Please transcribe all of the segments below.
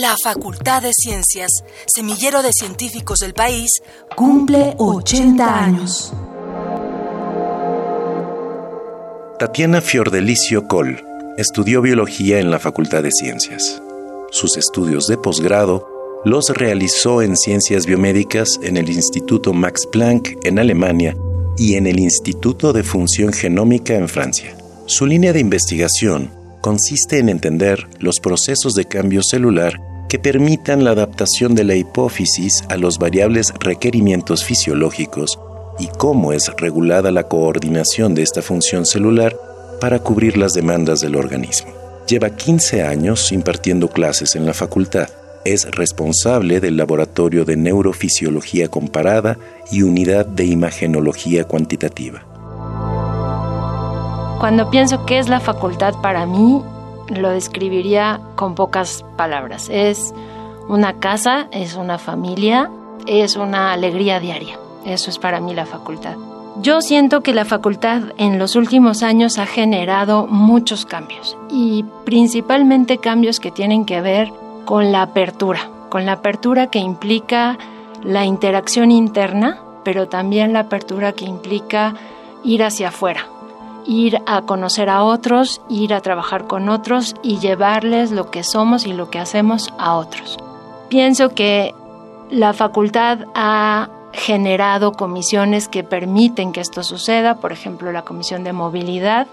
La Facultad de Ciencias, semillero de científicos del país, cumple 80 años. Tatiana Fiordelicio Col estudió biología en la Facultad de Ciencias. Sus estudios de posgrado los realizó en ciencias biomédicas en el Instituto Max Planck en Alemania y en el Instituto de Función Genómica en Francia. Su línea de investigación consiste en entender los procesos de cambio celular que permitan la adaptación de la hipófisis a los variables requerimientos fisiológicos y cómo es regulada la coordinación de esta función celular para cubrir las demandas del organismo. Lleva 15 años impartiendo clases en la facultad. Es responsable del Laboratorio de Neurofisiología Comparada y Unidad de Imagenología Cuantitativa. Cuando pienso qué es la facultad para mí, lo describiría con pocas palabras. Es una casa, es una familia, es una alegría diaria. Eso es para mí la facultad. Yo siento que la facultad en los últimos años ha generado muchos cambios y principalmente cambios que tienen que ver con la apertura, con la apertura que implica la interacción interna, pero también la apertura que implica ir hacia afuera, ir a conocer a otros, ir a trabajar con otros y llevarles lo que somos y lo que hacemos a otros. Pienso que la facultad ha generado comisiones que permiten que esto suceda, por ejemplo la Comisión de Movilidad,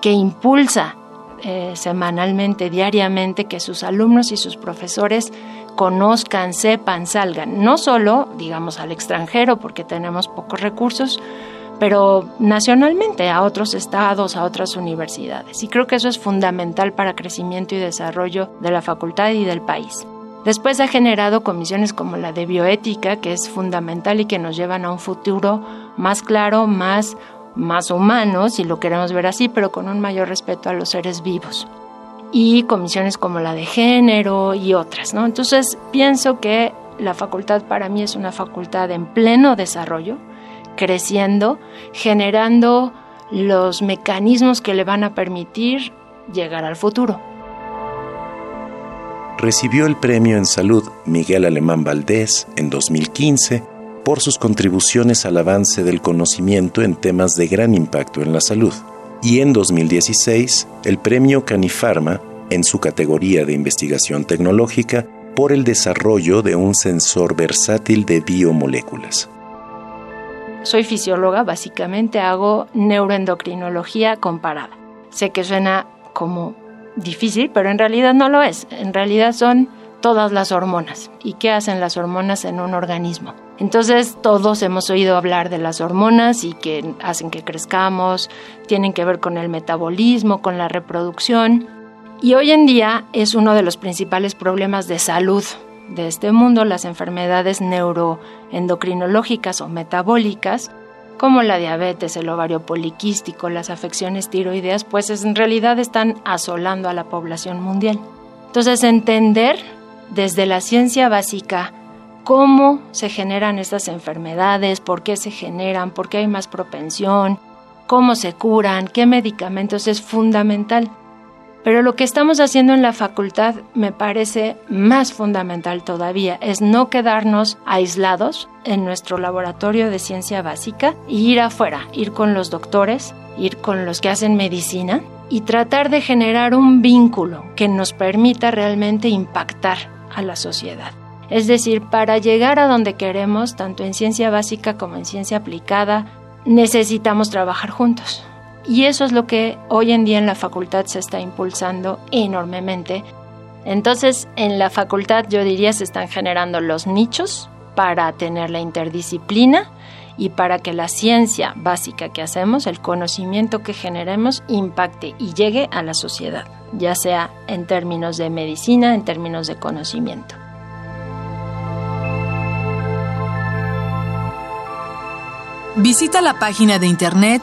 que impulsa eh, semanalmente, diariamente, que sus alumnos y sus profesores conozcan, sepan, salgan, no solo, digamos, al extranjero, porque tenemos pocos recursos, pero nacionalmente a otros estados, a otras universidades. Y creo que eso es fundamental para crecimiento y desarrollo de la facultad y del país. Después ha generado comisiones como la de bioética, que es fundamental y que nos llevan a un futuro más claro, más, más humano, si lo queremos ver así, pero con un mayor respeto a los seres vivos. Y comisiones como la de género y otras, ¿no? Entonces pienso que la facultad para mí es una facultad en pleno desarrollo, creciendo, generando los mecanismos que le van a permitir llegar al futuro recibió el premio en salud Miguel Alemán Valdés en 2015 por sus contribuciones al avance del conocimiento en temas de gran impacto en la salud, y en 2016 el premio Canifarma en su categoría de investigación tecnológica por el desarrollo de un sensor versátil de biomoléculas. Soy fisióloga, básicamente hago neuroendocrinología comparada. Sé que suena como difícil, pero en realidad no lo es. En realidad son todas las hormonas. ¿Y qué hacen las hormonas en un organismo? Entonces todos hemos oído hablar de las hormonas y que hacen que crezcamos, tienen que ver con el metabolismo, con la reproducción. Y hoy en día es uno de los principales problemas de salud de este mundo, las enfermedades neuroendocrinológicas o metabólicas, como la diabetes, el ovario poliquístico, las afecciones tiroideas, pues en realidad están asolando a la población mundial. Entonces, entender desde la ciencia básica cómo se generan estas enfermedades, por qué se generan, por qué hay más propensión, cómo se curan, qué medicamentos es fundamental. Pero lo que estamos haciendo en la facultad me parece más fundamental todavía, es no quedarnos aislados en nuestro laboratorio de ciencia básica e ir afuera, ir con los doctores, ir con los que hacen medicina y tratar de generar un vínculo que nos permita realmente impactar a la sociedad. Es decir, para llegar a donde queremos, tanto en ciencia básica como en ciencia aplicada, necesitamos trabajar juntos. Y eso es lo que hoy en día en la facultad se está impulsando enormemente. Entonces, en la facultad yo diría se están generando los nichos para tener la interdisciplina y para que la ciencia básica que hacemos, el conocimiento que generemos, impacte y llegue a la sociedad, ya sea en términos de medicina, en términos de conocimiento. Visita la página de internet